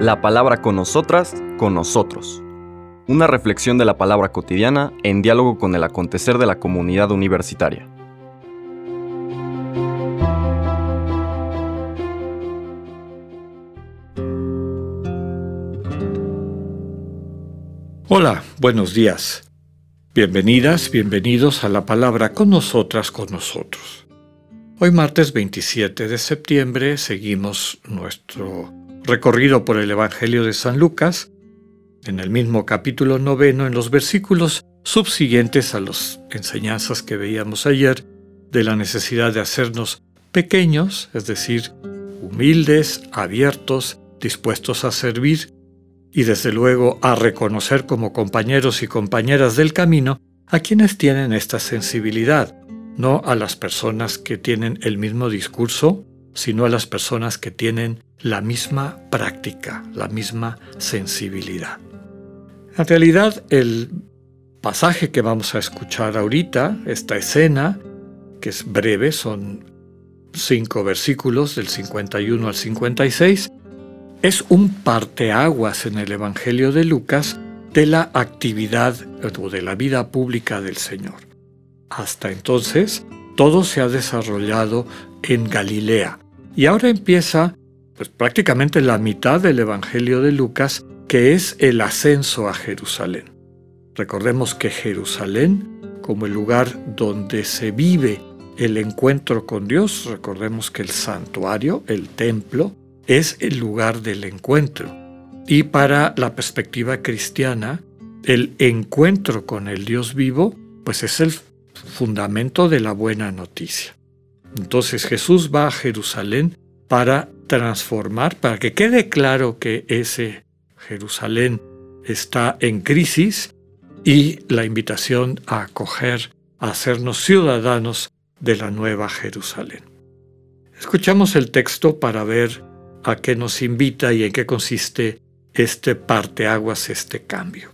La palabra con nosotras, con nosotros. Una reflexión de la palabra cotidiana en diálogo con el acontecer de la comunidad universitaria. Hola, buenos días. Bienvenidas, bienvenidos a la palabra con nosotras, con nosotros. Hoy martes 27 de septiembre seguimos nuestro recorrido por el Evangelio de San Lucas, en el mismo capítulo noveno, en los versículos subsiguientes a las enseñanzas que veíamos ayer, de la necesidad de hacernos pequeños, es decir, humildes, abiertos, dispuestos a servir y desde luego a reconocer como compañeros y compañeras del camino a quienes tienen esta sensibilidad, no a las personas que tienen el mismo discurso, sino a las personas que tienen la misma práctica, la misma sensibilidad. En realidad, el pasaje que vamos a escuchar ahorita, esta escena, que es breve, son cinco versículos del 51 al 56, es un parteaguas en el Evangelio de Lucas de la actividad o de la vida pública del Señor. Hasta entonces, todo se ha desarrollado en Galilea, y ahora empieza pues, prácticamente la mitad del Evangelio de Lucas, que es el ascenso a Jerusalén. Recordemos que Jerusalén, como el lugar donde se vive el encuentro con Dios, recordemos que el santuario, el templo, es el lugar del encuentro. Y para la perspectiva cristiana, el encuentro con el Dios vivo, pues es el fundamento de la buena noticia. Entonces Jesús va a Jerusalén para transformar, para que quede claro que ese Jerusalén está en crisis y la invitación a acoger, a hacernos ciudadanos de la nueva Jerusalén. Escuchamos el texto para ver a qué nos invita y en qué consiste este parteaguas, este cambio.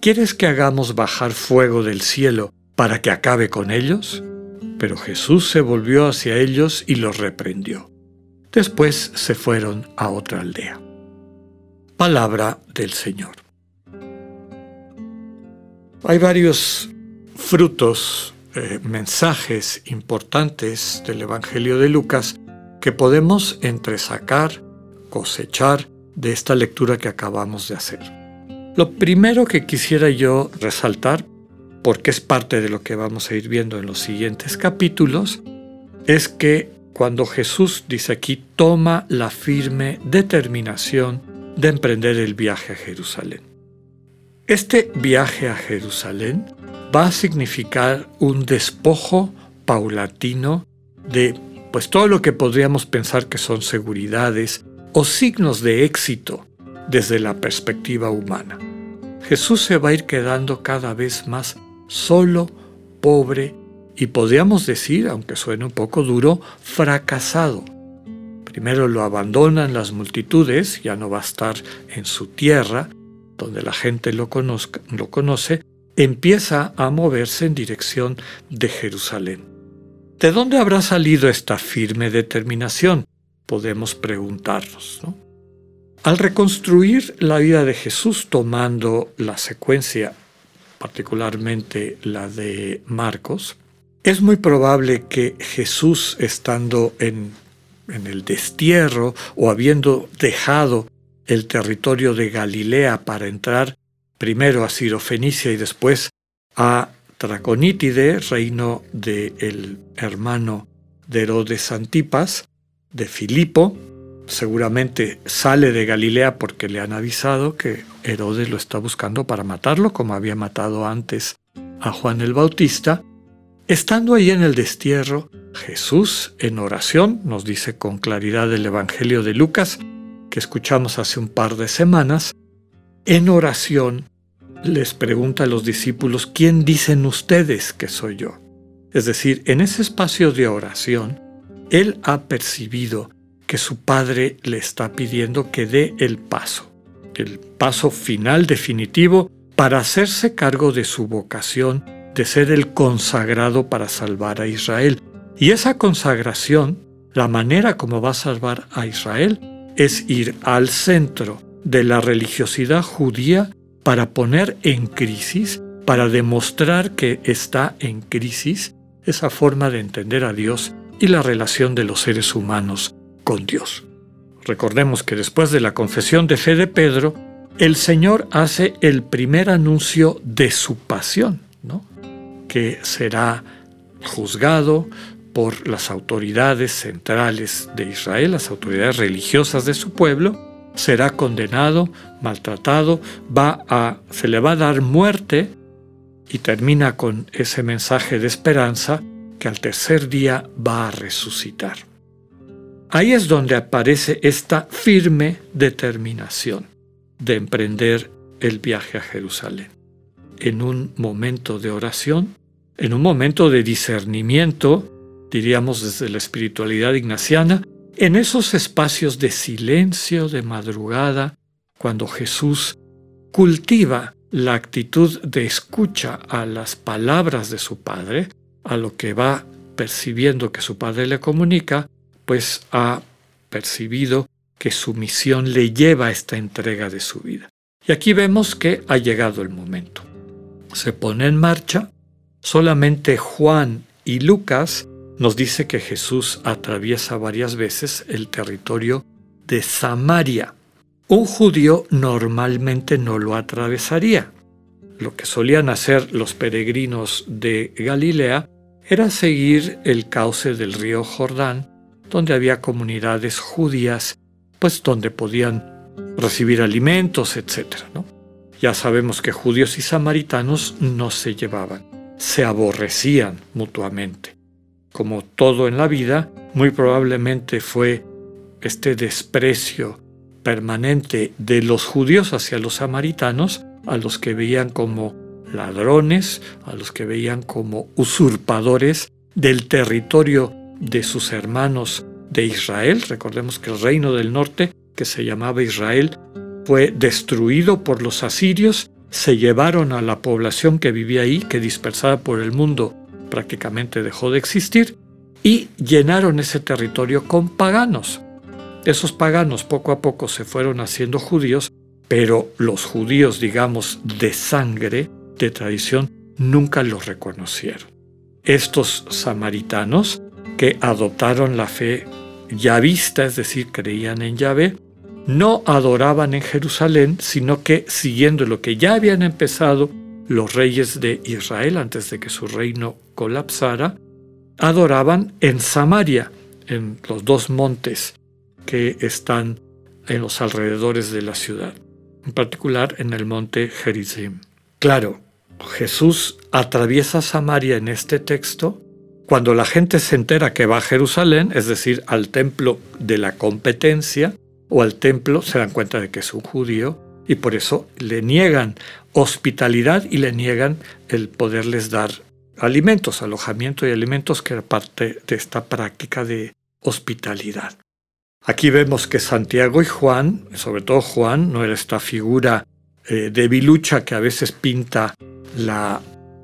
¿quieres que hagamos bajar fuego del cielo para que acabe con ellos? Pero Jesús se volvió hacia ellos y los reprendió. Después se fueron a otra aldea. Palabra del Señor. Hay varios frutos, eh, mensajes importantes del Evangelio de Lucas que podemos entresacar, cosechar de esta lectura que acabamos de hacer. Lo primero que quisiera yo resaltar porque es parte de lo que vamos a ir viendo en los siguientes capítulos, es que cuando Jesús dice aquí, toma la firme determinación de emprender el viaje a Jerusalén. Este viaje a Jerusalén va a significar un despojo paulatino de pues todo lo que podríamos pensar que son seguridades o signos de éxito desde la perspectiva humana. Jesús se va a ir quedando cada vez más solo, pobre y podríamos decir, aunque suene un poco duro, fracasado. Primero lo abandonan las multitudes, ya no va a estar en su tierra, donde la gente lo, conozca, lo conoce, empieza a moverse en dirección de Jerusalén. ¿De dónde habrá salido esta firme determinación? Podemos preguntarnos. Al reconstruir la vida de Jesús tomando la secuencia particularmente la de Marcos, es muy probable que Jesús, estando en, en el destierro o habiendo dejado el territorio de Galilea para entrar primero a Cirofenicia y después a Traconítide, reino del hermano de Herodes Antipas, de Filipo, seguramente sale de Galilea porque le han avisado que Herodes lo está buscando para matarlo, como había matado antes a Juan el Bautista. Estando ahí en el destierro, Jesús en oración, nos dice con claridad el Evangelio de Lucas, que escuchamos hace un par de semanas, en oración les pregunta a los discípulos, ¿quién dicen ustedes que soy yo? Es decir, en ese espacio de oración, Él ha percibido que su Padre le está pidiendo que dé el paso, el paso final definitivo para hacerse cargo de su vocación de ser el consagrado para salvar a Israel. Y esa consagración, la manera como va a salvar a Israel, es ir al centro de la religiosidad judía para poner en crisis, para demostrar que está en crisis esa forma de entender a Dios y la relación de los seres humanos Dios. Recordemos que después de la confesión de fe de Pedro, el Señor hace el primer anuncio de su pasión, ¿no? que será juzgado por las autoridades centrales de Israel, las autoridades religiosas de su pueblo, será condenado, maltratado, va a, se le va a dar muerte y termina con ese mensaje de esperanza que al tercer día va a resucitar. Ahí es donde aparece esta firme determinación de emprender el viaje a Jerusalén. En un momento de oración, en un momento de discernimiento, diríamos desde la espiritualidad ignaciana, en esos espacios de silencio, de madrugada, cuando Jesús cultiva la actitud de escucha a las palabras de su Padre, a lo que va percibiendo que su Padre le comunica, pues ha percibido que su misión le lleva a esta entrega de su vida. Y aquí vemos que ha llegado el momento. Se pone en marcha, solamente Juan y Lucas nos dice que Jesús atraviesa varias veces el territorio de Samaria. Un judío normalmente no lo atravesaría. Lo que solían hacer los peregrinos de Galilea era seguir el cauce del río Jordán, donde había comunidades judías, pues donde podían recibir alimentos, etc. Ya sabemos que judíos y samaritanos no se llevaban, se aborrecían mutuamente como todo en la vida, muy probablemente fue este desprecio permanente de los judíos hacia los samaritanos, a los que veían como ladrones, a los que veían como usurpadores del territorio de sus hermanos de Israel. Recordemos que el reino del norte, que se llamaba Israel, fue destruido por los asirios, se llevaron a la población que vivía ahí, que dispersada por el mundo prácticamente dejó de existir, y llenaron ese territorio con paganos. Esos paganos poco a poco se fueron haciendo judíos, pero los judíos, digamos, de sangre, de tradición, nunca los reconocieron. Estos samaritanos, que adoptaron la fe yavista, es decir, creían en Yahvé, no adoraban en Jerusalén, sino que siguiendo lo que ya habían empezado los reyes de Israel antes de que su reino colapsara, adoraban en Samaria, en los dos montes que están en los alrededores de la ciudad, en particular en el monte Gerizim. Claro, Jesús atraviesa Samaria en este texto cuando la gente se entera que va a Jerusalén, es decir, al templo de la competencia, o al templo, se dan cuenta de que es un judío, y por eso le niegan hospitalidad y le niegan el poderles dar alimentos, alojamiento y alimentos que era parte de esta práctica de hospitalidad. Aquí vemos que Santiago y Juan, sobre todo Juan, no era esta figura eh, de bilucha que a veces pinta la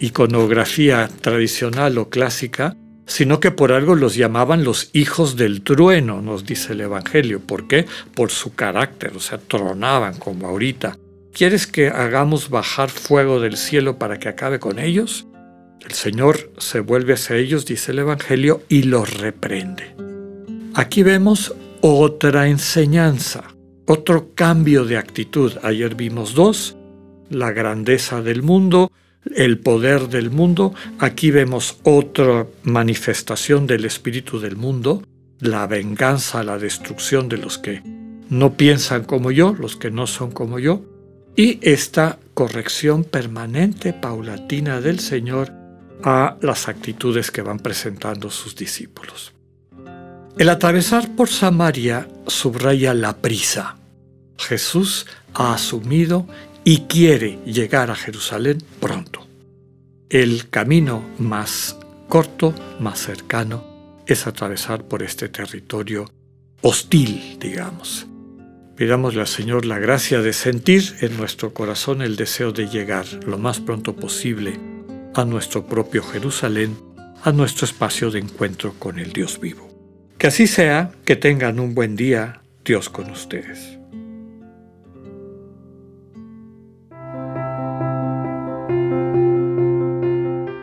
iconografía tradicional o clásica, sino que por algo los llamaban los hijos del trueno, nos dice el Evangelio. ¿Por qué? Por su carácter, o sea, tronaban como ahorita. ¿Quieres que hagamos bajar fuego del cielo para que acabe con ellos? El Señor se vuelve hacia ellos, dice el Evangelio, y los reprende. Aquí vemos otra enseñanza, otro cambio de actitud. Ayer vimos dos, la grandeza del mundo, el poder del mundo. Aquí vemos otra manifestación del espíritu del mundo, la venganza, la destrucción de los que no piensan como yo, los que no son como yo, y esta corrección permanente, paulatina del Señor a las actitudes que van presentando sus discípulos. El atravesar por Samaria subraya la prisa. Jesús ha asumido y quiere llegar a Jerusalén pronto. El camino más corto, más cercano, es atravesar por este territorio hostil, digamos. Pidámosle al Señor la gracia de sentir en nuestro corazón el deseo de llegar lo más pronto posible a nuestro propio Jerusalén, a nuestro espacio de encuentro con el Dios vivo. Que así sea, que tengan un buen día, Dios con ustedes.